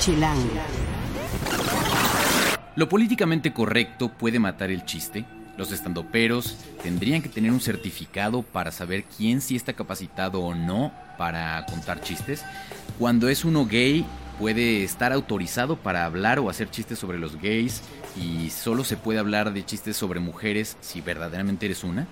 Chilango. Lo políticamente correcto puede matar el chiste. Los estandoperos tendrían que tener un certificado para saber quién sí está capacitado o no para contar chistes. Cuando es uno gay, puede estar autorizado para hablar o hacer chistes sobre los gays y solo se puede hablar de chistes sobre mujeres si verdaderamente eres una.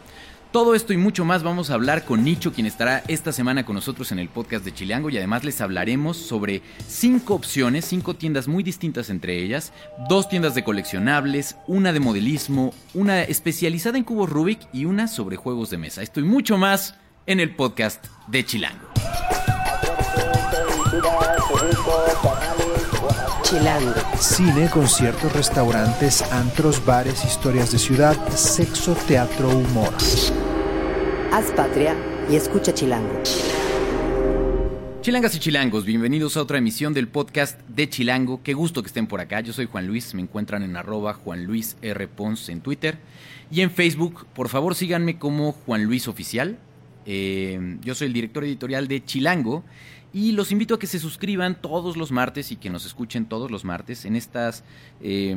Todo esto y mucho más vamos a hablar con Nicho, quien estará esta semana con nosotros en el podcast de Chileango y además les hablaremos sobre cinco opciones, cinco tiendas muy distintas entre ellas, dos tiendas de coleccionables, una de modelismo, una especializada en cubos Rubik y una sobre juegos de mesa. Esto y mucho más en el podcast de Chilango. Chilango. Cine, conciertos, restaurantes, antros, bares, historias de ciudad, sexo, teatro, humor. Haz patria y escucha Chilango. Chilangas y chilangos, bienvenidos a otra emisión del podcast de Chilango. Qué gusto que estén por acá. Yo soy Juan Luis, me encuentran en arroba Juan Luis R. Pons en Twitter y en Facebook. Por favor síganme como Juan Luis Oficial. Eh, yo soy el director editorial de Chilango y los invito a que se suscriban todos los martes y que nos escuchen todos los martes en estas eh,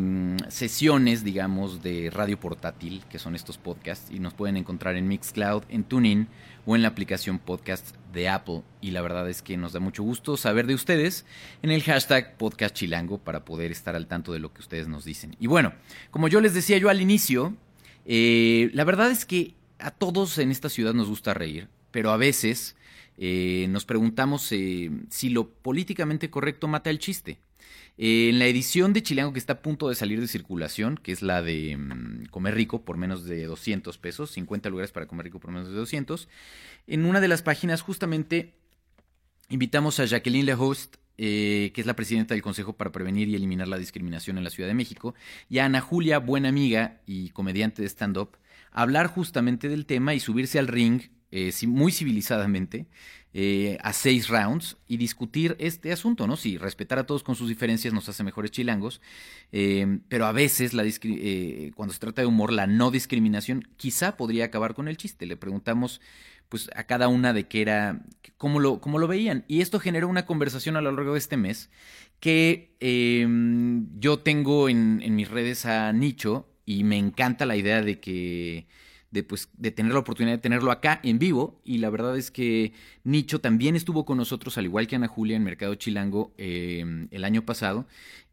sesiones, digamos, de radio portátil, que son estos podcasts. Y nos pueden encontrar en Mixcloud, en TuneIn o en la aplicación podcast de Apple. Y la verdad es que nos da mucho gusto saber de ustedes en el hashtag podcast chilango para poder estar al tanto de lo que ustedes nos dicen. Y bueno, como yo les decía yo al inicio, eh, la verdad es que a todos en esta ciudad nos gusta reír, pero a veces eh, nos preguntamos eh, si lo políticamente correcto mata el chiste. En la edición de Chilango que está a punto de salir de circulación, que es la de mm, Comer Rico por menos de 200 pesos, 50 lugares para Comer Rico por menos de 200, en una de las páginas justamente invitamos a Jacqueline Lehost, eh, que es la presidenta del Consejo para Prevenir y Eliminar la Discriminación en la Ciudad de México, y a Ana Julia, buena amiga y comediante de stand-up, hablar justamente del tema y subirse al ring eh, muy civilizadamente eh, a seis rounds y discutir este asunto, ¿no? Si respetar a todos con sus diferencias nos hace mejores chilangos, eh, pero a veces la eh, cuando se trata de humor, la no discriminación quizá podría acabar con el chiste. Le preguntamos pues a cada una de qué era, cómo lo, cómo lo veían. Y esto generó una conversación a lo largo de este mes que eh, yo tengo en, en mis redes a Nicho y me encanta la idea de que de, pues, de tener la oportunidad de tenerlo acá en vivo. Y la verdad es que Nicho también estuvo con nosotros, al igual que Ana Julia, en Mercado Chilango eh, el año pasado.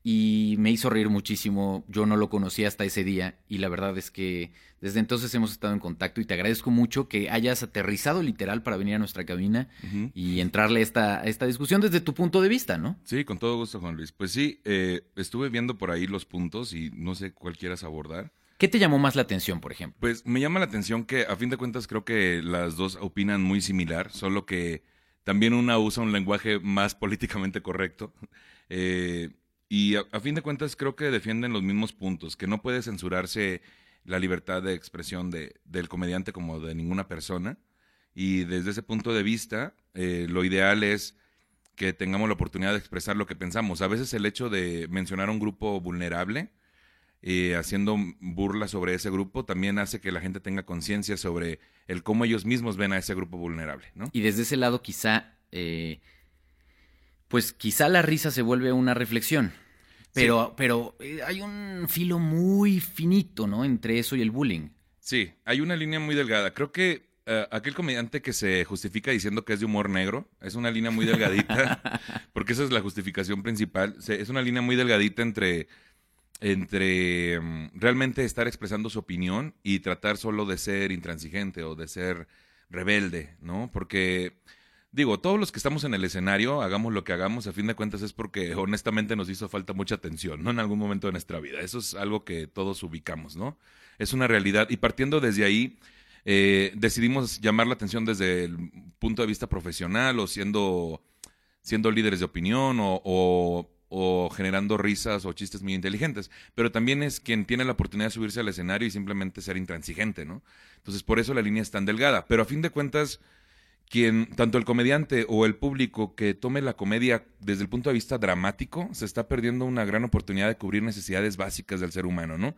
Y me hizo reír muchísimo. Yo no lo conocía hasta ese día. Y la verdad es que desde entonces hemos estado en contacto. Y te agradezco mucho que hayas aterrizado literal para venir a nuestra cabina y entrarle a esta, a esta discusión desde tu punto de vista, ¿no? Sí, con todo gusto, Juan Luis. Pues sí, eh, estuve viendo por ahí los puntos y no sé cuál quieras abordar. ¿Qué te llamó más la atención, por ejemplo? Pues me llama la atención que a fin de cuentas creo que las dos opinan muy similar, solo que también una usa un lenguaje más políticamente correcto. Eh, y a, fin de cuentas creo que defienden los mismos puntos, que no puede censurarse la libertad de expresión de, del comediante como de ninguna persona. Y desde ese punto de vista, eh, lo ideal es que tengamos la oportunidad de expresar lo que pensamos. A veces el hecho de mencionar a un grupo vulnerable, eh, haciendo burla sobre ese grupo, también hace que la gente tenga conciencia sobre el cómo ellos mismos ven a ese grupo vulnerable, ¿no? Y desde ese lado quizá, eh, pues quizá la risa se vuelve una reflexión. Pero, pero eh, hay un filo muy finito, ¿no? Entre eso y el bullying. Sí, hay una línea muy delgada. Creo que eh, aquel comediante que se justifica diciendo que es de humor negro es una línea muy delgadita, porque esa es la justificación principal. Se- es una línea muy delgadita entre, entre mm, realmente estar expresando su opinión y tratar solo de ser intransigente o de ser rebelde, ¿no? Porque, digo, todos los que estamos en el escenario, hagamos lo que hagamos, a fin de cuentas es porque honestamente nos hizo falta mucha atención, ¿no? En algún momento de nuestra vida. Eso es algo que todos ubicamos, ¿no? Es una realidad. Y partiendo desde ahí, eh, decidimos llamar la atención desde el punto de vista profesional o siendo, siendo líderes de opinión o, o- o generando risas o chistes muy inteligentes. Pero también es quien tiene la oportunidad de subirse al escenario y simplemente ser intransigente, ¿no? Entonces, por eso la línea es tan delgada. Pero a fin de cuentas, quien, tanto el comediante o el público que tome la comedia desde el punto de vista dramático, se está perdiendo una gran oportunidad de cubrir necesidades básicas del ser humano, ¿no?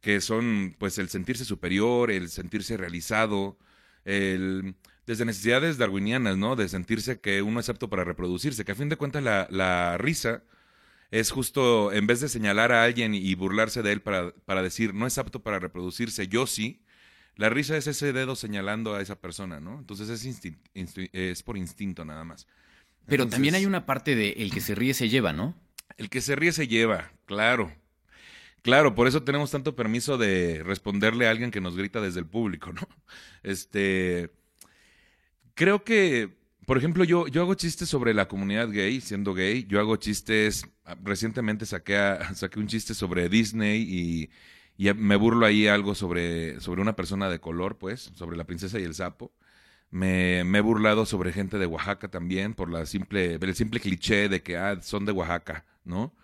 Que son, pues, el sentirse superior, el sentirse realizado, el, desde necesidades darwinianas, ¿no? De sentirse que uno es apto para reproducirse, que a fin de cuentas la, la risa es justo, en vez de señalar a alguien y burlarse de él para, para decir, no es apto para reproducirse, yo sí, la risa es ese dedo señalando a esa persona, ¿no? Entonces es, es por instinto nada más. Pero Entonces, también hay una parte de el que se ríe se lleva, ¿no? El que se ríe se lleva, claro. Claro, por eso tenemos tanto permiso de responderle a alguien que nos grita desde el público, ¿no? Este. Creo que, por ejemplo, yo, yo hago chistes sobre la comunidad gay, siendo gay. Yo hago chistes. ah, Recientemente saqué, a- saqué un chiste sobre Disney y, y me burlo ahí algo sobre, sobre una persona de color, pues, sobre la princesa y el sapo. Me, he burlado sobre gente de Oaxaca también, por la simple, el simple cliché de que ah, son de Oaxaca, ¿no?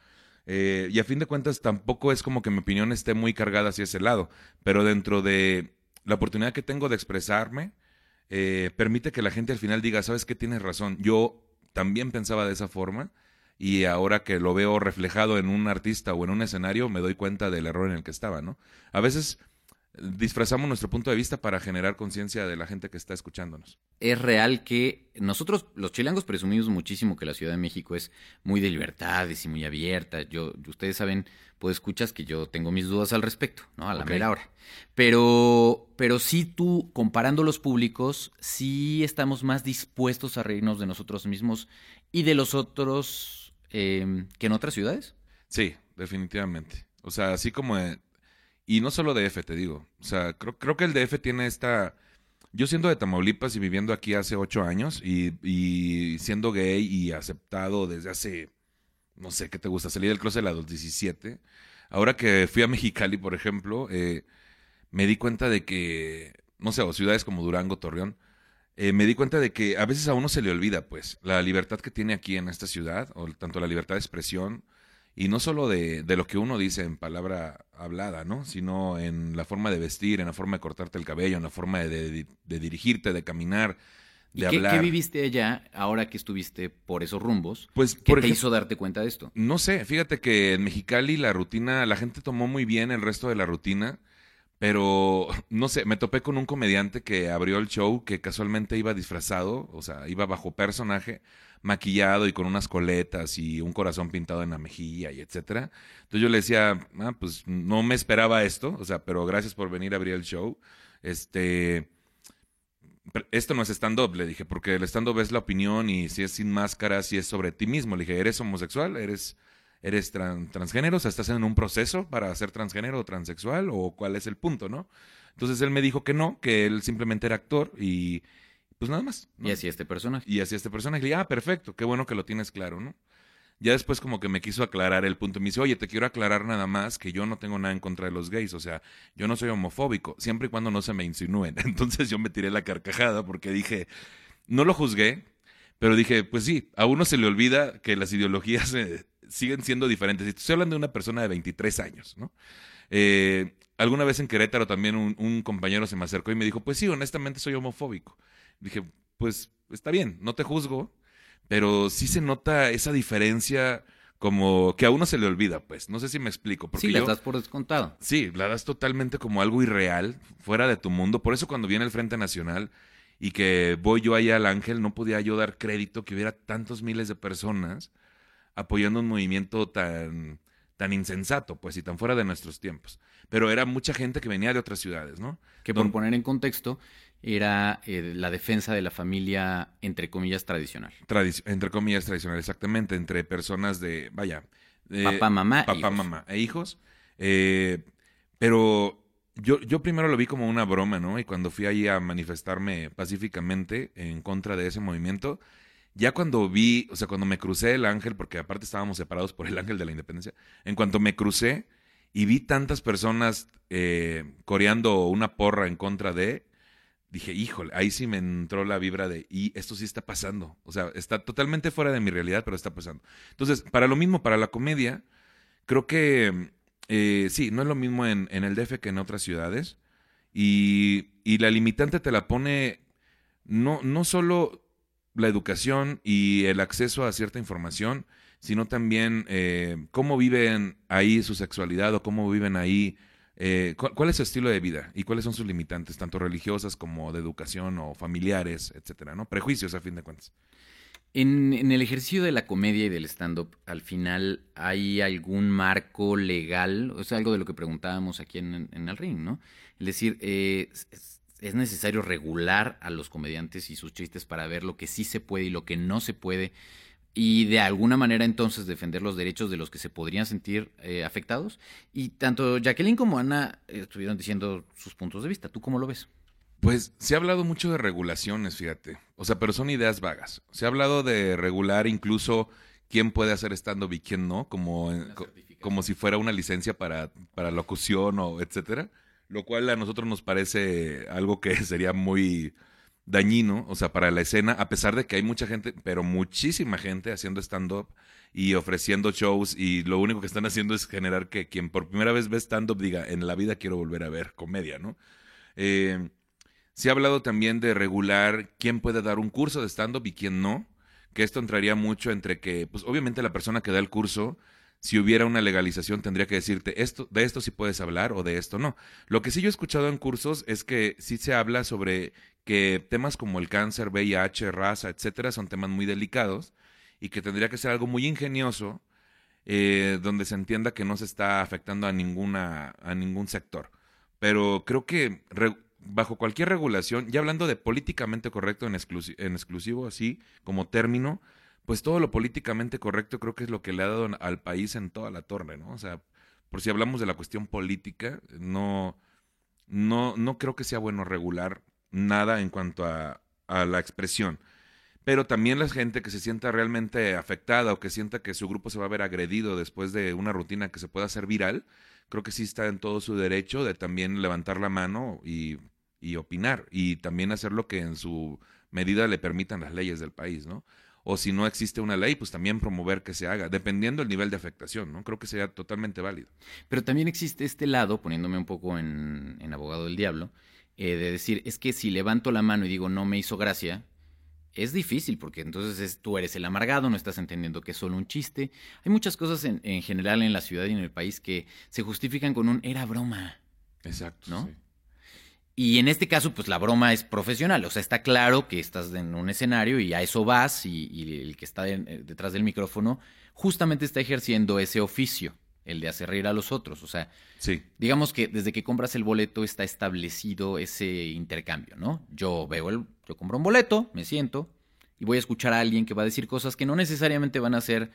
Eh, y a fin de cuentas tampoco es como que mi opinión esté muy cargada hacia ese lado, pero dentro de la oportunidad que tengo de expresarme, eh, permite que la gente al final diga, sabes qué, tienes razón, yo también pensaba de esa forma y ahora que lo veo reflejado en un artista o en un escenario, me doy cuenta del error en el que estaba, ¿no? A veces disfrazamos nuestro punto de vista para generar conciencia de la gente que está escuchándonos. Es real que nosotros, los chilangos, presumimos muchísimo que la Ciudad de México es muy de libertades y muy abierta. Yo, ustedes saben, pues escuchas que yo tengo mis dudas al respecto, ¿no? A la mera hora. Pero, pero sí tú, comparando los públicos, sí estamos más dispuestos a reírnos de nosotros mismos y de los otros eh, que en otras ciudades. Sí, definitivamente. O sea, así como... y no solo DF, te digo. O sea, creo, creo que el DF tiene esta... Yo siendo de Tamaulipas y viviendo aquí hace ocho años y, y siendo gay y aceptado desde hace, no sé, ¿qué te gusta? Salí del closet a los 17. Ahora que fui a Mexicali, por ejemplo, eh, me di cuenta de que, no sé, o ciudades como Durango, Torreón, eh, me di cuenta de que a veces a uno se le olvida, pues, la libertad que tiene aquí en esta ciudad, o tanto la libertad de expresión, y no solo de, de lo que uno dice en palabra hablada, ¿no? Sino en la forma de vestir, en la forma de cortarte el cabello, en la forma de, de- de dirigirte, de caminar, ¿Y de qué, hablar. qué viviste allá ahora que estuviste por esos rumbos? Pues, ¿Qué por te ejemplo, hizo darte cuenta de esto? no sé, fíjate que en Mexicali la rutina, la gente tomó muy bien el resto de la rutina, pero no sé, me topé con un comediante que abrió el show que casualmente iba disfrazado, o sea, iba bajo personaje, maquillado y con unas coletas y un corazón pintado en la mejilla y etcétera. Entonces yo le decía, ah, pues no me esperaba esto, o sea, pero gracias por venir a abrir el show. Este, esto no es stand-up, le dije, porque el stand-up es la opinión y si es sin máscara, si es sobre ti mismo. Le dije, ¿eres homosexual? ¿Eres, eres tran- transgénero? O sea, ¿estás en un proceso para ser transgénero o transexual? ¿O cuál es el punto, no? Entonces él me dijo que no, que él simplemente era actor y pues nada más. ¿no? Y así este personaje. Y así este personaje. Le dije, ah, perfecto, qué bueno que lo tienes claro, ¿no? Ya después como que me quiso aclarar el punto. Me dice, oye, te quiero aclarar nada más que yo no tengo nada en contra de los gays. O sea, yo no soy homofóbico, siempre y cuando no se me insinúen. Entonces yo me tiré la carcajada porque dije, no lo juzgué, pero dije, pues sí, a uno se le olvida que las ideologías eh, siguen siendo diferentes. Y estoy hablando de una persona de 23 años, ¿no? Eh, alguna vez en Querétaro también un, un compañero se me acercó y me dijo, pues sí, honestamente soy homofóbico. Dije, pues está bien, no te juzgo, pero sí se nota esa diferencia como que a uno se le olvida, pues. No sé si me explico. Porque Sí, yo- das por descontado. Sí, la das totalmente como algo irreal, fuera de tu mundo. Por eso cuando viene el Frente Nacional y que voy yo ahí al Ángel, no podía yo dar crédito que hubiera tantos miles de personas apoyando un movimiento tan, tan insensato, pues, y tan fuera de nuestros tiempos. Pero era mucha gente que venía de otras ciudades, ¿no? Que por Don- poner en contexto, era eh, la defensa de la familia, entre comillas, tradicional. Tradici- entre comillas tradicional, exactamente, entre personas de, vaya, de- Papá, mamá, papá, hijos. mamá e hijos. Eh, pero yo, yo primero lo vi como una broma, ¿no? Y cuando fui ahí a manifestarme pacíficamente en contra de ese movimiento, ya cuando vi, o sea, cuando me crucé el ángel, porque aparte estábamos separados por el ángel de la independencia, en cuanto me crucé y vi tantas personas eh, coreando una porra en contra de, dije, híjole, ahí sí me entró la vibra de, y esto sí está pasando. O sea, está totalmente fuera de mi realidad, pero está pasando. Entonces, para lo mismo, para la comedia, creo que eh, sí, no es lo mismo en, el DF que en otras ciudades. Y, y la limitante te la pone no, no solo la educación y el acceso a cierta información, sino también eh, cómo viven ahí su sexualidad o cómo viven ahí, eh, cu- cuál es su estilo de vida y cuáles son sus limitantes, tanto religiosas como de educación o familiares, etcétera, ¿no? Prejuicios a fin de cuentas. En, el ejercicio de la comedia y del stand-up, al final hay algún marco legal, o sea, algo de lo que preguntábamos aquí en, el ring, ¿no? Es decir, eh, es, es necesario regular a los comediantes y sus chistes para ver lo que sí se puede y lo que no se puede y de alguna manera entonces defender los derechos de los que se podrían sentir eh, afectados. Y tanto Jacqueline como Ana estuvieron diciendo sus puntos de vista. ¿Tú cómo lo ves? Pues se ha hablado mucho de regulaciones, fíjate. O sea, pero son ideas vagas. Se ha hablado de regular incluso quién puede hacer stand-up y quién no, como, co- como si fuera una licencia para, para locución o etcétera. Lo cual a nosotros nos parece algo que sería muy dañino, o sea, para la escena, a pesar de que hay mucha gente, pero muchísima gente haciendo stand-up y ofreciendo shows y lo único que están haciendo es generar que quien por primera vez ve stand-up diga, en la vida quiero volver a ver comedia, ¿no? Eh, se ha hablado también de regular quién puede dar un curso de stand-up y quién no, que esto entraría mucho entre que, pues obviamente la persona que da el curso, si hubiera una legalización, tendría que decirte, esto, de esto sí puedes hablar o de esto no. Lo que sí yo he escuchado en cursos es que sí se habla sobre que temas como el cáncer, VIH, raza, etcétera, son temas muy delicados y que tendría que ser algo muy ingenioso eh, donde se entienda que no se está afectando a ninguna a ningún sector. Pero creo que bajo cualquier regulación, ya hablando de políticamente correcto en, en exclusivo, así como término, pues todo lo políticamente correcto creo que es lo que le ha dado al país en toda la torre, ¿no? O sea, por si hablamos de la cuestión política, no, no, no creo que sea bueno regular nada en cuanto a, la expresión. Pero también la gente que se sienta realmente afectada o que sienta que su grupo se va a ver agredido después de una rutina que se pueda hacer viral, creo que sí está en todo su derecho de también levantar la mano y, opinar y también hacer lo que en su medida le permitan las leyes del país, ¿no? O si no existe una ley, pues también promover que se haga, dependiendo del nivel de afectación, ¿no? Creo que sería totalmente válido. Pero también existe este lado, poniéndome un poco en abogado del diablo, eh, de decir, es que si levanto la mano y digo no me hizo gracia, es difícil porque entonces es, tú eres el amargado, no estás entendiendo que es solo un chiste. Hay muchas cosas en, en general en la ciudad y en el país que se justifican con un era broma. Exacto. ¿No? sí. Y en este caso, pues la broma es profesional. O sea, está claro que estás en un escenario y a eso vas y, y el que está de- eh, detrás del micrófono justamente está ejerciendo ese oficio, el de hacer reír a los otros. O sea, Sí. digamos que desde que compras el boleto está establecido ese intercambio, ¿no? Yo veo el, yo compro un boleto, me siento y voy a escuchar a alguien que va a decir cosas que no necesariamente van a ser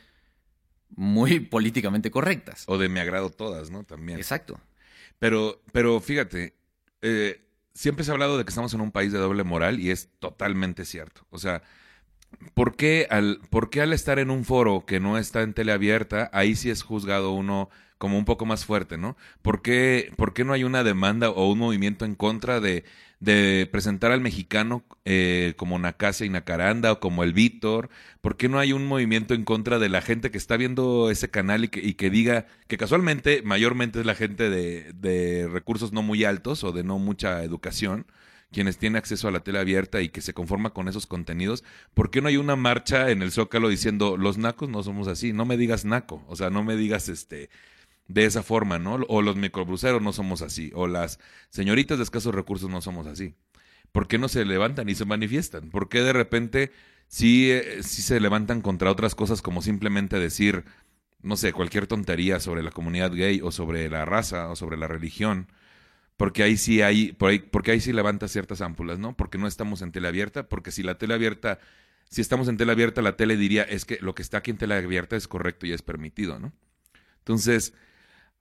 muy políticamente correctas. O de mi agrado todas, ¿no? También. Exacto. Pero, pero fíjate, eh, siempre se ha hablado de que estamos en un país de doble moral y es totalmente cierto. O sea, ¿por qué al, por qué al estar en un foro que no está en tele abierta, ahí sí es juzgado uno como un poco más fuerte, ¿no? ¿Por qué, por qué no hay una demanda o un movimiento en contra de, de presentar al mexicano eh, como Nacasia y Nacaranda o como el Víctor? ¿Por qué no hay un movimiento en contra de la gente que está viendo ese canal y que, y que diga que casualmente, mayormente es la gente de, de recursos no muy altos o de no mucha educación? Quienes tienen acceso a la tele abierta y que se conforma con esos contenidos, ¿por qué no hay una marcha en el Zócalo diciendo los nacos no somos así? No me digas naco, o sea, no me digas este de esa forma, ¿no? O los microbruceros no somos así, o las señoritas de escasos recursos no somos así. ¿Por qué no se levantan y se manifiestan? ¿Por qué de repente sí, eh, sí se levantan contra otras cosas como simplemente decir, no sé, cualquier tontería sobre la comunidad gay o sobre la raza o sobre la religión? Porque ahí sí hay, por ahí- porque ahí sí levanta ciertas ámpulas, ¿no? Porque no estamos en tele abierta, porque si la tele abierta, si estamos en tele abierta, la tele diría, es que lo que está aquí en tele abierta es correcto y es permitido, ¿no? Entonces,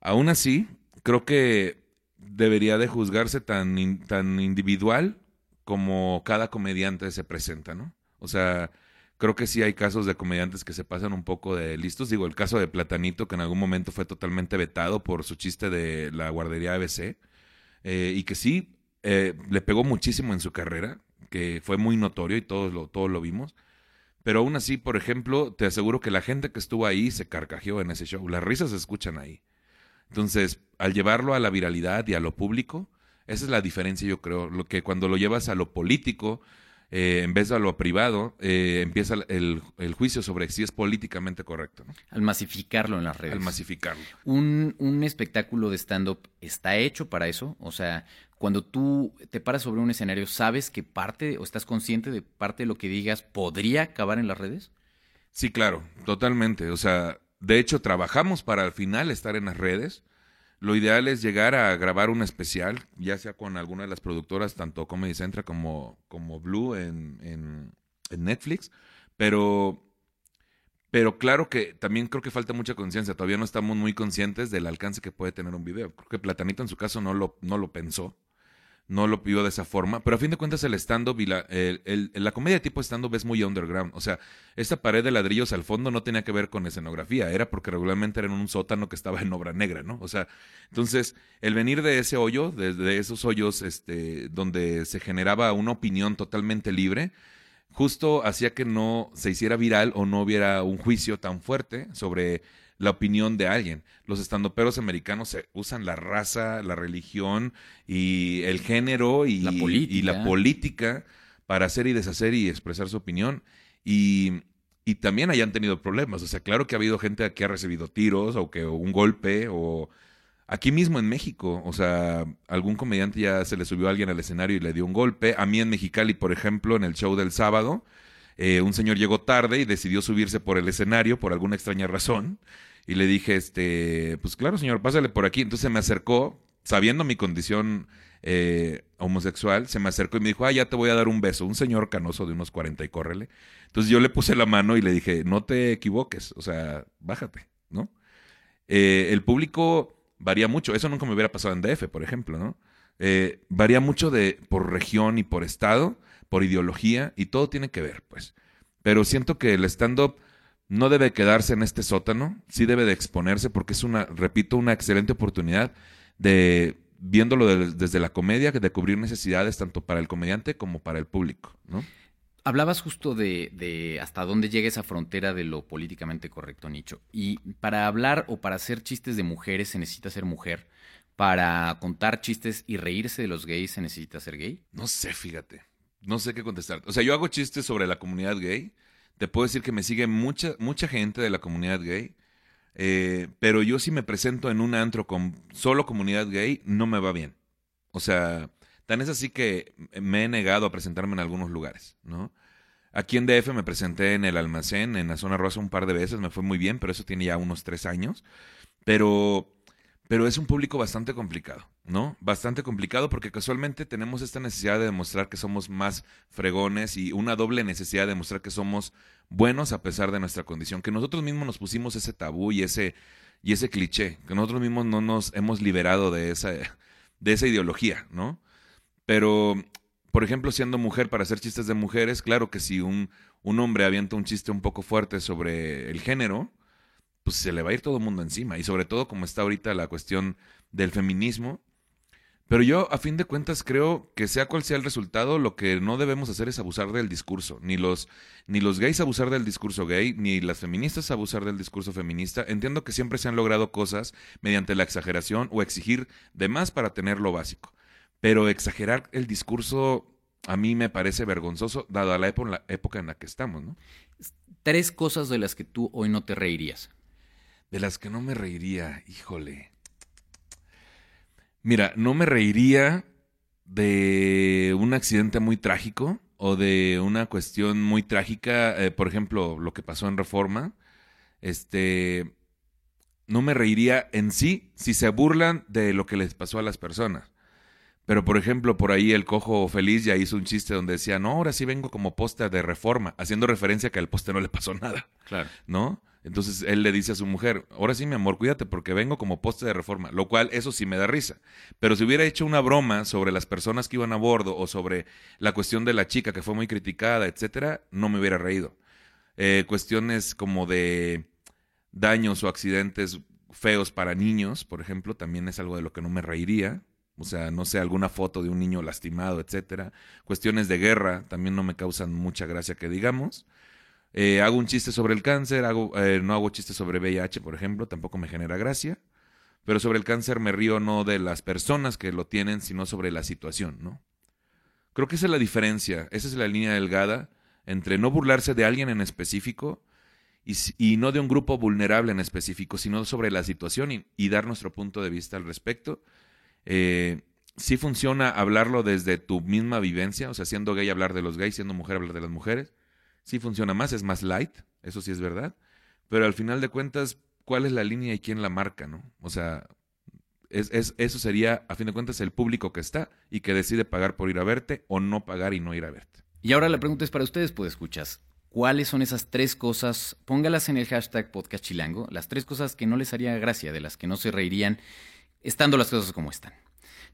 aún así, creo que debería de juzgarse tan, tan individual como cada comediante se presenta, ¿no? O sea, creo que sí hay casos de comediantes que se pasan un poco de listos. Digo, el caso de Platanito, que en algún momento fue totalmente vetado por su chiste de la guardería ABC, eh, y que sí eh, le pegó muchísimo en su carrera, que fue muy notorio y todos lo, todos lo vimos. Pero aún así, por ejemplo, te aseguro que la gente que estuvo ahí se carcajeó en ese show. Las risas se escuchan ahí. Entonces, al llevarlo a la viralidad y a lo público, esa es la diferencia, yo creo. Lo que cuando lo llevas a lo político, eh, en vez de a lo privado, eh, empieza el, el juicio sobre si es políticamente correcto, ¿no? Al masificarlo en las redes. Al masificarlo. un, un espectáculo de stand-up está hecho para eso. O sea, cuando tú te paras sobre un escenario, ¿sabes que parte o estás consciente de parte de lo que digas podría acabar en las redes? Sí, claro, totalmente. O sea, de hecho, trabajamos para al final estar en las redes. Lo ideal es llegar a grabar un especial, ya sea con alguna de las productoras, tanto Comedy Central como, como Blue en, en, en Netflix. Pero pero claro que también creo que falta mucha conciencia. Todavía no estamos muy conscientes del alcance que puede tener un video. Creo que Platanito en su caso no lo, no lo pensó. No lo pidió de esa forma. Pero a fin de cuentas el stand-up y la, la comedia de tipo stand-up es muy underground. O sea, esta pared de ladrillos al fondo no tenía que ver con escenografía. Era porque regularmente era en un sótano que estaba en obra negra, ¿no? O sea, entonces el venir de ese hoyo, de esos hoyos este, donde se generaba una opinión totalmente libre justo hacía que no se hiciera viral o no hubiera un juicio tan fuerte sobre la opinión de alguien. Los estandoperos americanos usan la raza, la religión y el género y la política, y la política para hacer y deshacer y expresar su opinión. Y, y también hayan tenido problemas. O sea, claro que ha habido gente que ha recibido tiros o que un golpe o Aquí mismo en México, o sea, algún comediante ya se le subió a alguien al escenario y le dio un golpe. A mí en Mexicali, por ejemplo, en el show del sábado, eh, un señor llegó tarde y decidió subirse por el escenario por alguna extraña razón. Y le dije, este, pues claro, señor, pásale por aquí. Entonces se me acercó, sabiendo mi condición eh, homosexual, se me acercó y me dijo, ah, ya te voy a dar un beso. Un señor canoso de unos 40 y córrele. Entonces yo le puse la mano y le dije, no te equivoques, o sea, bájate, ¿no? Eh, el público varía mucho. Eso nunca me hubiera pasado en DF, por ejemplo, ¿no? Eh, varía mucho de por región y por estado, por ideología, y todo tiene que ver, pues. Pero siento que el stand-up no debe quedarse en este sótano, sí debe de exponerse porque es una, repito, una excelente oportunidad de, viéndolo desde la comedia, de cubrir necesidades tanto para el comediante como para el público, ¿no? Hablabas justo de, hasta dónde llega esa frontera de lo políticamente correcto, Nicho. Y para hablar o para hacer chistes de mujeres se necesita ser mujer. Para contar chistes y reírse de los gays se necesita ser gay. No sé, fíjate. No sé qué contestar. O sea, yo hago chistes sobre la comunidad gay. Te puedo decir que me sigue mucha, mucha gente de la comunidad gay. Eh, pero yo si me presento en un antro con solo comunidad gay, no me va bien. O sea, Tan es así que me he negado a presentarme en algunos lugares, ¿no? Aquí en DF me presenté en el almacén, en la zona rosa, un par de veces, me fue muy bien, pero eso tiene ya unos tres años. Pero, pero es un público bastante complicado, ¿no? Bastante complicado porque casualmente tenemos esta necesidad de demostrar que somos más fregones y una doble necesidad de demostrar que somos buenos a pesar de nuestra condición, que nosotros mismos nos pusimos ese tabú y ese, y ese cliché, que nosotros mismos no nos hemos liberado de esa, de esa ideología, ¿no? Pero, por ejemplo, siendo mujer para hacer chistes de mujeres, claro que si un, un hombre avienta un chiste un poco fuerte sobre el género, pues se le va a ir todo el mundo encima. Y sobre todo como está ahorita la cuestión del feminismo. Pero yo, a fin de cuentas, creo que sea cual sea el resultado, lo que no debemos hacer es abusar del discurso. Ni los, ni los gays abusar del discurso gay, ni las feministas abusar del discurso feminista. Entiendo que siempre se han logrado cosas mediante la exageración o exigir de más para tener lo básico. Pero exagerar el discurso a mí me parece vergonzoso, dada la, época en la que estamos, ¿no? Tres cosas de las que tú hoy no te reirías. De las que no me reiría, híjole. Mira, no me reiría de un accidente muy trágico o de una cuestión muy trágica, eh, por ejemplo, lo que pasó en Reforma. Este, no me reiría en sí si se burlan de lo que les pasó a las personas. Pero, por ejemplo, por ahí el cojo feliz ya hizo un chiste donde decía, no, ahora sí vengo como poste de reforma, haciendo referencia a que al poste no le pasó nada. Claro. ¿No? Entonces él le dice a su mujer, ahora sí, mi amor, cuídate porque vengo como poste de reforma, lo cual eso sí me da risa. Pero si hubiera hecho una broma sobre las personas que iban a bordo o sobre la cuestión de la chica que fue muy criticada, etcétera, no me hubiera reído. Eh, cuestiones como de daños o accidentes feos para niños, por ejemplo, también es algo de lo que no me reiría. O sea, no sé, alguna foto de un niño lastimado, etcétera. Cuestiones de guerra también no me causan mucha gracia que digamos. Eh, hago un chiste sobre el cáncer, hago, eh, no hago chistes sobre VIH, por ejemplo, tampoco me genera gracia. Pero sobre el cáncer me río no de las personas que lo tienen, sino sobre la situación, ¿no? Creo que esa es la diferencia, esa es la línea delgada entre no burlarse de alguien en específico y, no de un grupo vulnerable en específico, sino sobre la situación y dar nuestro punto de vista al respecto eh, sí funciona hablarlo desde tu misma vivencia, o sea, siendo gay hablar de los gays, siendo mujer hablar de las mujeres. Sí funciona más, es más light, eso sí es verdad. Pero al final de cuentas, ¿cuál es la línea y quién la marca, no? O sea, es, es, eso sería, a fin de cuentas, el público que está y que decide pagar por ir a verte o no pagar y no ir a verte. Y ahora la pregunta es para ustedes, pues escuchas. ¿Cuáles son esas tres cosas? Póngalas en el hashtag podcast chilango, las tres cosas que no les haría gracia, de las que no se reirían, estando las cosas como están.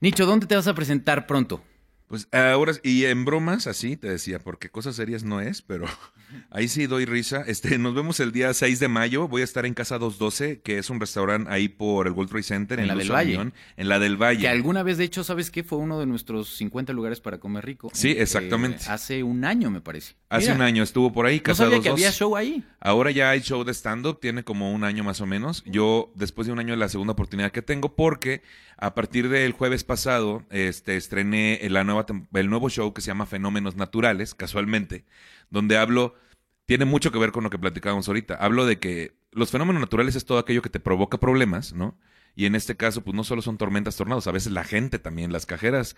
Nicho, ¿dónde te vas a presentar pronto? Pues ahora, y en bromas, así te decía, porque cosas serias no es, pero ahí sí doy risa. Este, nos vemos el día 6 de mayo. Voy a estar en Casa 212, que es un restaurante ahí por el World Trade Center. En la Luz del Valle. Unión, en la del Valle. Que alguna vez, de hecho, ¿sabes qué? Fue uno de nuestros 50 lugares para comer rico. Sí, Eh, exactamente. hace un año, me parece. Hace Mira, un año estuvo por ahí, No Casa sabía que 212. había show ahí. Ahora ya hay show de stand-up, tiene como un año más o menos. Yo, después de un año, la segunda oportunidad que tengo, porque a partir del jueves pasado, este, estrené la nueva, el nuevo show que se llama Fenómenos Naturales, casualmente, donde hablo, tiene mucho que ver con lo que platicábamos ahorita. Hablo de que los fenómenos naturales es todo aquello que te provoca problemas, ¿no? Y en este caso, pues no solo son tormentas, tornados, a veces la gente también, las cajeras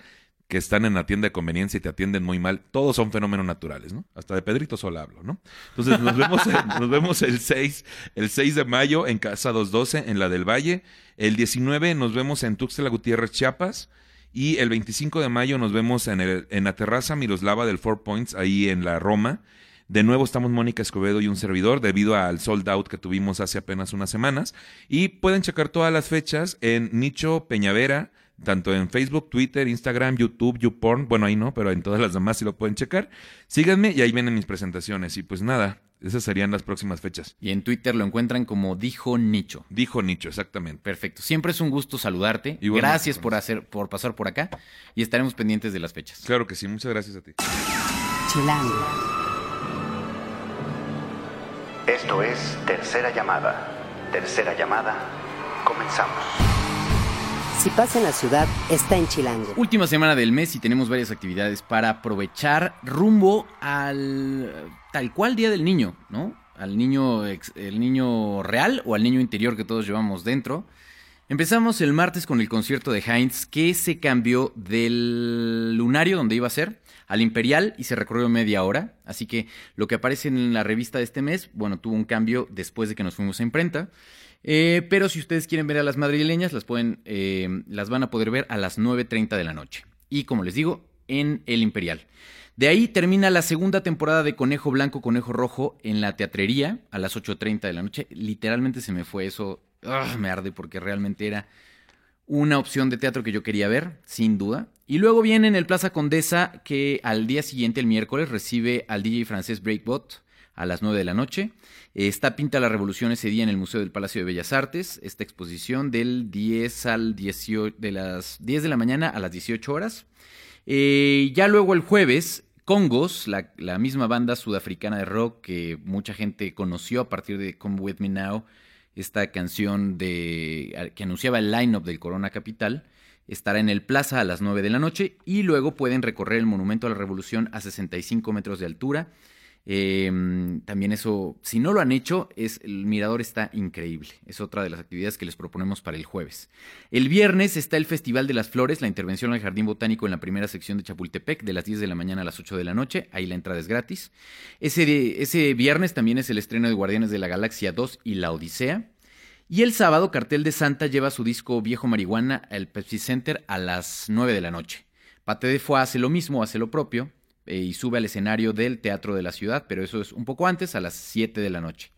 que están en la tienda de conveniencia y te atienden muy mal, todos son fenómenos naturales, ¿no? Hasta de Pedrito Sola hablo, ¿no? Entonces nos vemos, el- nos vemos el 6, el 6 de mayo en Casa 212, en la del Valle. El 19 nos vemos en Tuxtla Gutiérrez, Chiapas. Y el 25 de mayo nos vemos en, el, en la terraza Miroslava del Four Points, ahí en la Roma. De nuevo estamos Mónica Escobedo y un servidor debido al sold out que tuvimos hace apenas unas semanas. Y pueden checar todas las fechas en Nicho Peñavera, tanto en Facebook, Twitter, Instagram, YouTube, YouPorn. Bueno, ahí no, pero en todas las demás sí lo pueden checar. Síganme y ahí vienen mis presentaciones. Y pues nada, esas serían las próximas fechas. Y en Twitter lo encuentran como dijo Nicho. Dijo Nicho, exactamente. Perfecto. Siempre es un gusto saludarte. Igualmente, Gracias por Juan. hacer, por pasar por acá y estaremos pendientes de las fechas. Claro que sí, muchas gracias a ti. Chilango. Esto es Tercera Llamada. Tercera Llamada. Comenzamos. Si pasa en la ciudad, está en Chilango. Última semana del mes y tenemos varias actividades para aprovechar rumbo al tal cual Día del Niño, ¿no? Al niño, el niño real o al niño interior que todos llevamos dentro. Empezamos el martes con el concierto de Heinz que se cambió del lunario donde iba a ser al imperial y se recorrió media hora. Así que lo que aparece en la revista de este mes, bueno, tuvo un cambio después de que nos fuimos a imprenta. Eh, pero si ustedes quieren ver a las madrileñas, las, pueden, eh, las van a poder ver a las 9.30 de la noche. Y como les digo, en el Imperial. De ahí termina la segunda temporada de Conejo Blanco, Conejo Rojo en la teatrería a las 8.30 de la noche. Literalmente se me fue eso. ¡ah! me arde porque realmente era una opción de teatro que yo quería ver, sin duda. Y luego viene en el Plaza Condesa que al día siguiente, el miércoles, recibe al DJ francés Breakbot a las 9 de la noche. Está Pinta la Revolución ese día en el Museo del Palacio de Bellas Artes. Esta exposición del 10 al 18, de las 10 de la mañana a las 18 horas. Eh, ya luego el jueves, Congos, la, la misma banda sudafricana de rock que mucha gente conoció a partir de Come With Me Now, esta canción de, que anunciaba el line-up del Corona Capital, estará en el Plaza a las 9 de la noche y luego pueden recorrer el Monumento a la Revolución a 65 metros de altura. Eh, también eso, si no lo han hecho, es el mirador está increíble. Es otra de las actividades que les proponemos para el jueves. El viernes está el Festival de las Flores, la intervención al Jardín Botánico en la primera sección de Chapultepec, de las 10 de la mañana a las 8 de la noche. Ahí la entrada es gratis. Ese, ese viernes también es el estreno de Guardianes de la Galaxia 2 y La Odisea. Y el sábado, Cartel de Santa lleva su disco Viejo Marihuana al Pepsi Center a las 9 de la noche. Pate de Foix hace lo mismo, hace lo propio, y sube al escenario del Teatro de la Ciudad, pero eso es un poco antes, a las 7 de la noche.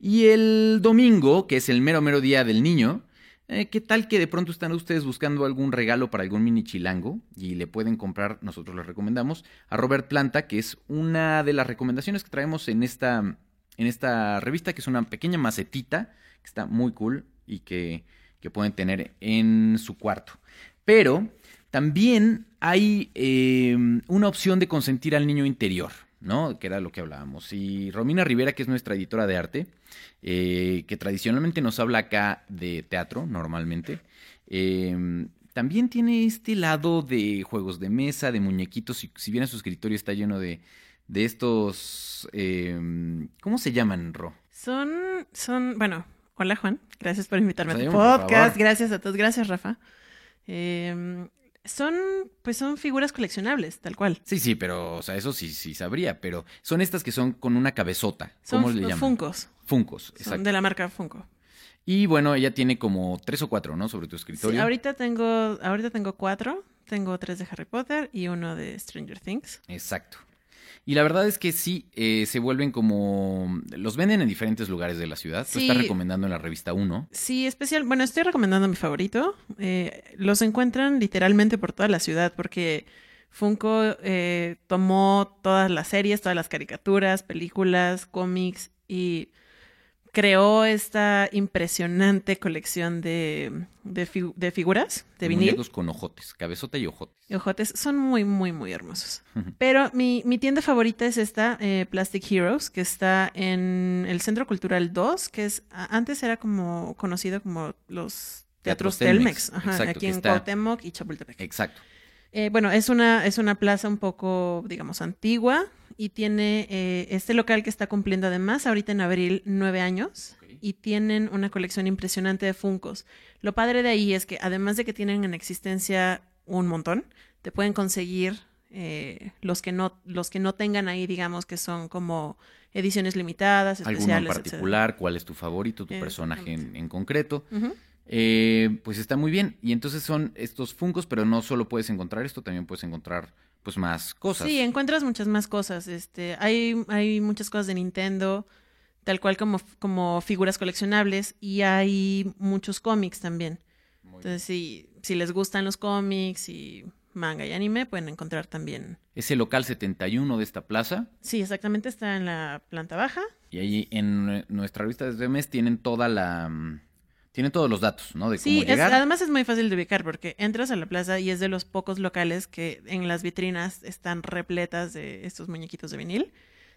Y el domingo, que es el mero mero día del niño, eh, ¿qué tal que de pronto están ustedes buscando algún regalo para algún mini chilango? Y le pueden comprar, nosotros les recomendamos, a Robert Planta, que es una de las recomendaciones que traemos en esta, en esta revista, que es una pequeña macetita, que está muy cool y que, que pueden tener en su cuarto. Pero también hay eh, una opción de consentir al niño interior, ¿no? Que era lo que hablábamos. Y Romina Rivera, que es nuestra editora de arte, eh, que tradicionalmente nos habla acá de teatro, normalmente, eh, también tiene este lado de juegos de mesa, de muñequitos. Y si bien su escritorio está lleno de, de estos. eh, ¿Cómo se llaman, Ro? Son, son, bueno, hola Juan, gracias por invitarme a tu Sí, por podcast, gracias a todos, gracias Rafa. Eh, Son, pues son figuras coleccionables, tal cual. Sí, sí, pero, o sea, eso sí, sí sabría, pero son estas que son con una cabezota. Son ¿Cómo le f- llaman? Funkos. Funcos, Son exacto. de la marca Funko. Y bueno, ella tiene como tres o cuatro, ¿no? Sobre tu Sí, escritorio. ahorita tengo, ahorita tengo cuatro. Tengo tres de Harry Potter y uno de Stranger Things. Exacto. Y la verdad es que sí, eh, se vuelven como... Los venden en diferentes lugares de la ciudad. Tú Sí. estás recomendando en la revista 1. Sí, especial. Bueno, estoy recomendando mi favorito. Eh, los encuentran literalmente por toda la ciudad porque Funko eh, tomó todas las series, todas las caricaturas, películas, cómics y creó esta impresionante colección de, de, figu- de figuras de vinil. Muñecos con ojotes, cabezota y ojotes. Y ojotes son muy, muy, muy hermosos. Pero mi, mi tienda favorita es esta, eh, Plastic Heroes, que está en el Centro Cultural 2, que es antes era como conocido como los Teatros Teatros Telmex, Telmex, ajá, exacto, aquí en está- Cuauhtémoc y Chapultepec. Exacto. Eh, bueno, es una, es una plaza un poco, digamos, antigua y tiene eh, este local que está cumpliendo además ahorita en abril nueve años y tienen una colección impresionante de Funcos. Lo padre de ahí es que además de que tienen en existencia un montón, te pueden conseguir eh, los que no los que no tengan ahí, digamos, que son como ediciones limitadas, ¿Alguno en especiales, etcétera. particular? ¿Cuál es tu favorito, tu Eh, personaje en, en concreto? Eh, pues está muy bien. Y entonces son estos funcos, pero no solo puedes encontrar esto, también puedes encontrar pues más cosas. Sí, encuentras muchas más cosas. Este, hay, hay muchas cosas de Nintendo, tal cual como, como figuras coleccionables, y hay muchos cómics también. Muy. Entonces, si, si les gustan los cómics y manga y anime, pueden encontrar también. Es el local 71 de esta plaza. Sí, exactamente, está en la planta baja. Y ahí en nue- nuestra revista de mes tienen toda la... Tienen todos los datos, ¿no? De Sí, cómo es- llegar. además es muy fácil de ubicar porque entras a la plaza y es de los pocos locales que en las vitrinas están repletas de estos muñequitos de vinil.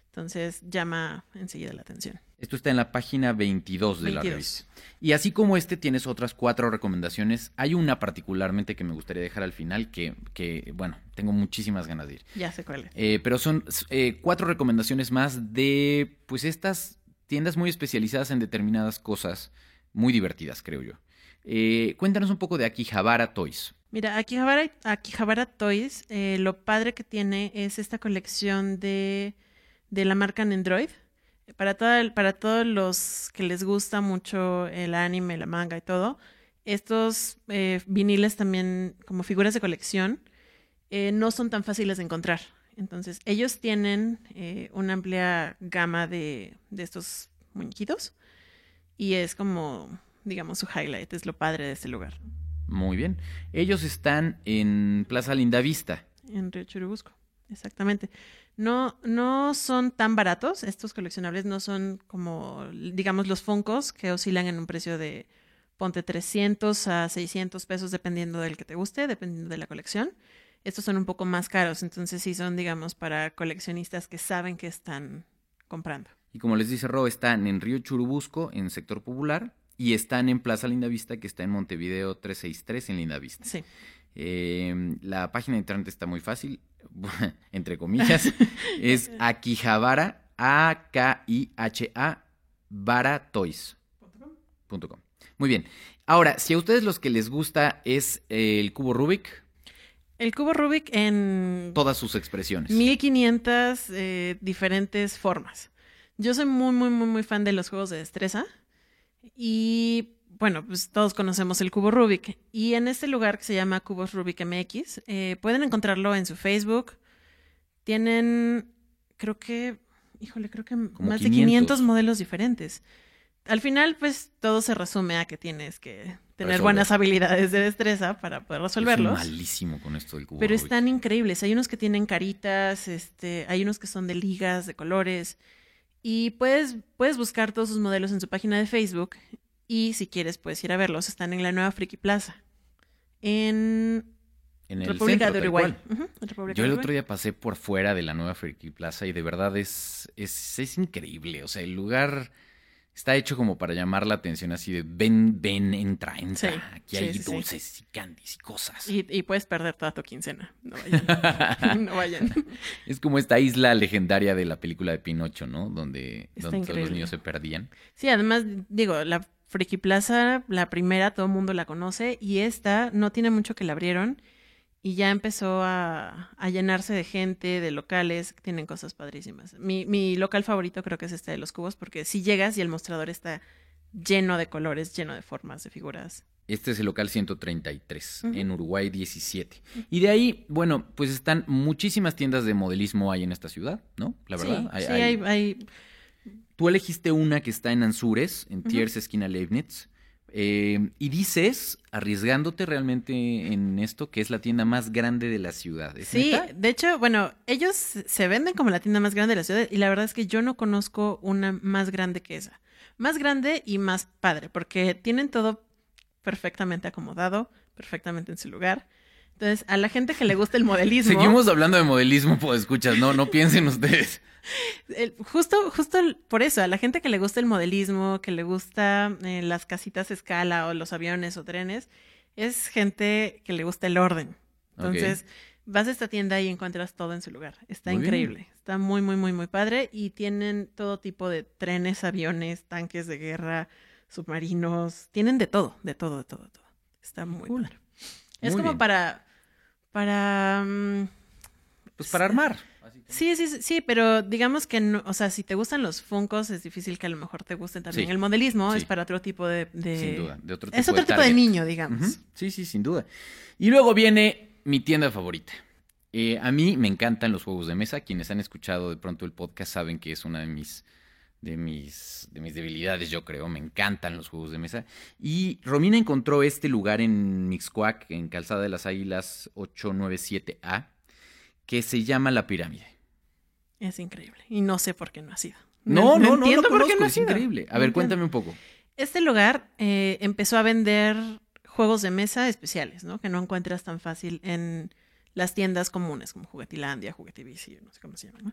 Entonces llama enseguida la atención. Esto está en la página 22 de la 22. revista. Y así como este, tienes otras cuatro recomendaciones. Hay una particularmente que me gustaría dejar al final que, que bueno, tengo muchísimas ganas de ir. Ya sé cuál es. Eh, pero son eh, cuatro recomendaciones más de, pues, estas tiendas muy especializadas en determinadas cosas, muy divertidas, creo yo. Eh, cuéntanos un poco de Akihabara Toys. Mira, Akihabara, Akihabara Toys, eh, lo padre que tiene es esta colección de, de la marca Nendroid. Para, toda el- para todos los que les gusta mucho el anime, la manga y todo, estos eh, viniles también como figuras de colección eh, no son tan fáciles de encontrar. Entonces, ellos tienen eh, una amplia gama de, de estos muñequitos y es como, digamos, su highlight, es lo padre de este lugar. Muy bien. Ellos están en Plaza Lindavista. En Río Churubusco, exactamente. No, no son tan baratos, estos coleccionables no son como, digamos, los Funkos que oscilan en un precio de, ponte 300 a 600 pesos dependiendo del que te guste, dependiendo de la colección. Estos son un poco más caros, entonces sí son, digamos, para coleccionistas que saben que están comprando. Y como les dice Ro, están en Río Churubusco, en sector popular, y están en Plaza Lindavista, que está en Montevideo 363 en Lindavista. Sí. Eh, la página de internet está muy fácil, entre comillas. es Akihabara, A-K-I-H-A, baratoys.com. Muy bien. Ahora, si a ustedes los que les gusta es el cubo Rubik, El cubo Rubik en todas sus expresiones. 1500 eh, diferentes formas. Yo soy muy, muy, muy, muy fan de los juegos de destreza. Y bueno, pues todos conocemos el cubo Rubik. Y en este lugar que se llama Cubos Rubik MX, eh, pueden encontrarlo en su Facebook. Tienen, creo que, híjole, creo que Como más 500. de 500 modelos diferentes. Al final, pues todo se resume a que tienes que tener Resolver. buenas habilidades de destreza para poder resolverlos. malísimo con esto del cubo Pero Rubik. están increíbles. Hay unos que tienen caritas, este, hay unos que son de ligas, de colores. Y puedes, puedes buscar todos sus modelos en su página de Facebook. Y si quieres, puedes ir a verlos. Están en la nueva Friki Plaza. En en el República centro, de Uruguay. República Yo el Uruguay. otro día pasé por fuera de la nueva Friki Plaza y de verdad es, es, es increíble. O sea, el lugar está hecho como para llamar la atención así de ven, ven, entra, entra. Sí, Aquí sí, hay sí, dulces y candies y cosas. Y, y puedes perder toda tu quincena. No vayan. no vayan. es como esta isla legendaria de la película de Pinocho, ¿no? Donde, donde todos los niños se perdían. Sí, además, digo, la Friki Plaza, la primera, todo el mundo la conoce. Y esta no tiene mucho que la abrieron. Y ya empezó a, a llenarse de gente, de locales, que tienen cosas padrísimas. Mi, mi local favorito creo que es este de los cubos, porque si llegas y el mostrador está lleno de colores, lleno de formas, de figuras. Este es el local 133, Ujú. en Uruguay 17. Y de ahí, bueno, pues están muchísimas tiendas de modelismo hay en esta ciudad, ¿no? La verdad. Sí, sí, hay, hay- Tú elegiste una que está en Anzures, en. Tiers, esquina Leibniz. Eh, y dices, arriesgándote realmente en esto, que es la tienda más grande de la ciudad. ¿Es Sí, neta? de hecho, bueno, ellos se venden como la tienda más grande de la ciudad y la verdad es que yo no conozco una más grande que esa. Más grande y más padre, porque tienen todo perfectamente acomodado, perfectamente en su lugar. Entonces, a la gente que le gusta el modelismo, Seguimos hablando de modelismo, pues escuchas, no, no piensen ustedes. justo, justo por eso, a la gente que le gusta el modelismo, que le gusta eh, las casitas a escala o los aviones o trenes, es gente que le gusta el orden. Entonces, vas a esta tienda y encuentras todo en su lugar. Está Muy bien. increíble. Está muy, muy, muy, muy padre. Y tienen todo tipo de trenes, aviones, tanques de guerra, submarinos. Tienen de todo, de todo, de todo, de todo. Está muy Cool. padre. Es Muy como bien. para. Para. mm, Pues para armar. Sí, sí, sí, pero digamos que no, o sea, si te gustan los funcos, es difícil que a lo mejor te guste también. Sí. El modelismo Sí. es para otro tipo de. de- Sin duda, de otro tipo Es otro de tipo de niño, digamos. Sí, sí, sin duda. Y luego viene mi tienda favorita. Eh, a mí me encantan los juegos de mesa. Quienes han escuchado de pronto el podcast saben que es una de mis, de mis, de mis debilidades, yo creo. Me encantan los juegos de mesa. Y Romina encontró este lugar en Mixcoac, en Calzada de las Águilas 897A, que se llama La Pirámide. Es increíble. Y no sé por qué no ha sido. No, no, no, entiendo lo por qué no ha es increíble. A No ver, cuéntame un poco. Este lugar eh, empezó a vender juegos de mesa especiales, ¿no? Que no encuentras tan fácil en las tiendas comunes, como Juguetilandia, Juguetivici, no sé cómo se llaman, ¿no?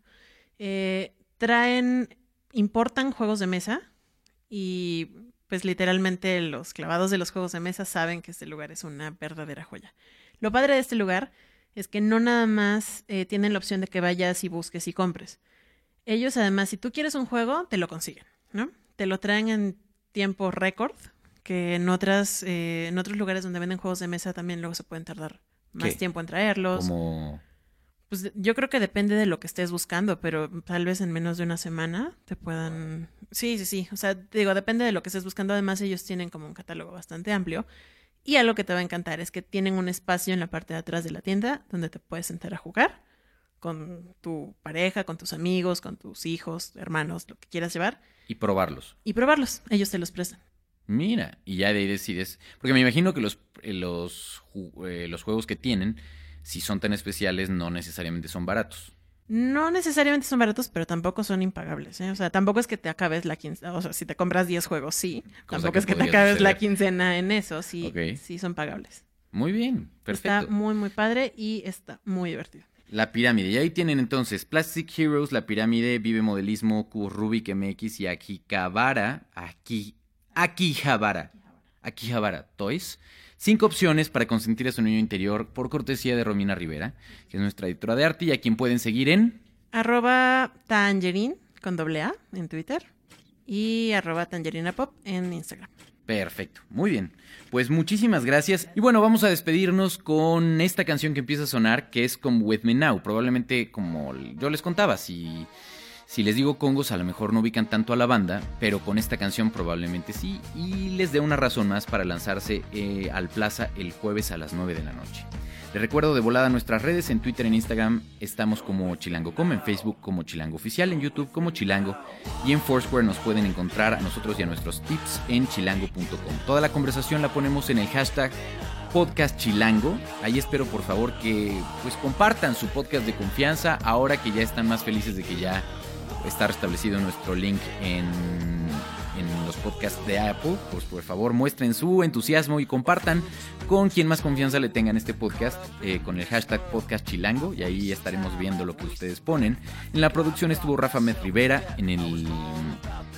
Eh, traen, importan juegos de mesa y pues literalmente los clavados de los juegos de mesa saben que este lugar es una verdadera joya. Lo padre de este lugar es que no nada más eh, tienen la opción de que vayas y busques y compres. Ellos además, si tú quieres un juego, te lo consiguen, ¿no? Te lo traen en tiempo récord, que en otras, eh, en otros lugares donde venden juegos de mesa también luego se pueden tardar más ¿Qué? tiempo en traerlos. Como... Pues yo creo que depende de lo que estés buscando, pero tal vez en menos de una semana te puedan... Sí, sí, sí. O sea, digo, depende de lo que estés buscando. Además, ellos tienen como un catálogo bastante amplio. Y algo que te va a encantar es que tienen un espacio en la parte de atrás de la tienda donde te puedes sentar a jugar con tu pareja, con tus amigos, con tus hijos, hermanos, lo que quieras llevar, Y probarlos. y probarlos. Ellos te los prestan. Mira, y ya de ahí decides. Porque me imagino que los, eh, los, eh, los juegos que tienen, si son tan especiales, no necesariamente son baratos. No necesariamente son baratos, pero tampoco son impagables. ¿eh? O sea, tampoco es que te acabes la quincena. O sea, si te compras 10 juegos, sí. Cosa tampoco que es que te acabes la quincena en eso. Sí, sí son pagables. Muy bien, perfecto. Está muy, muy padre y está muy divertido. La pirámide. Y ahí tienen entonces Plastic Heroes, La Pirámide, Vive Modelismo, Cubos Rubik MX y Akihabara. Aquí, Akihabara. Akihabara Toys. Cinco opciones para consentir a su niño interior por cortesía de Romina Rivera, que es nuestra editora de arte y a quien pueden seguir en... Arroba tangerine con doble A en Twitter y arroba tangerina pop en Instagram. Perfecto, muy bien. Pues muchísimas gracias. Y bueno, vamos a despedirnos con esta canción que empieza a sonar, que es como With Me Now. Probablemente, como yo les contaba, si, si les digo congos, a lo mejor no ubican tanto a la banda, pero con esta canción probablemente sí. Y les dé una razón más para lanzarse eh, al Plaza el jueves a las 9 de la noche. Les recuerdo de volada nuestras redes, en Twitter, en Instagram estamos como chilango.com, en Facebook como chilango oficial, en YouTube como chilango y en Foursquare nos pueden encontrar a nosotros y a nuestros tips en chilango.com. Toda la conversación la ponemos en el hashtag podcast chilango. Ahí espero por favor que pues compartan su podcast de confianza ahora que ya están más felices de que ya está restablecido nuestro link en, en los podcasts de Apple. Pues por favor muestren su entusiasmo y compartan con quien más confianza le tengan este podcast eh, con el hashtag podcast chilango y ahí estaremos viendo lo que ustedes ponen. En la producción estuvo Rafa Met Rivera, en el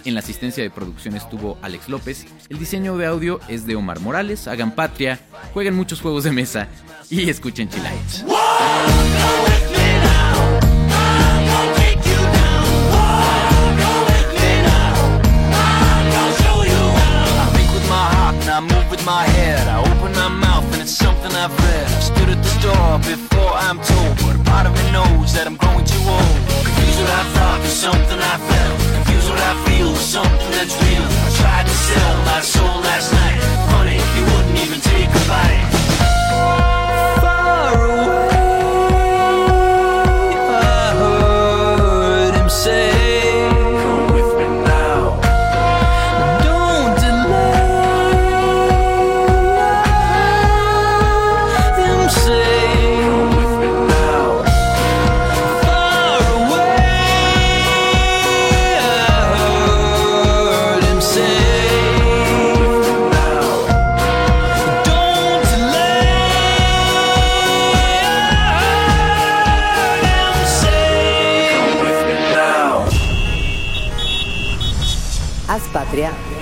en la asistencia de producción estuvo Alex López. El diseño de audio es de Omar Morales. Hagan patria, jueguen muchos juegos de mesa y escuchen Chilango. My I head. I open my mouth and it's something I've read. I've stood at the door before I'm told, but a part of me knows that I'm growing too old. Confused what I thought with something I felt. Confused what I feel with something that's real. I tried to sell my soul last night.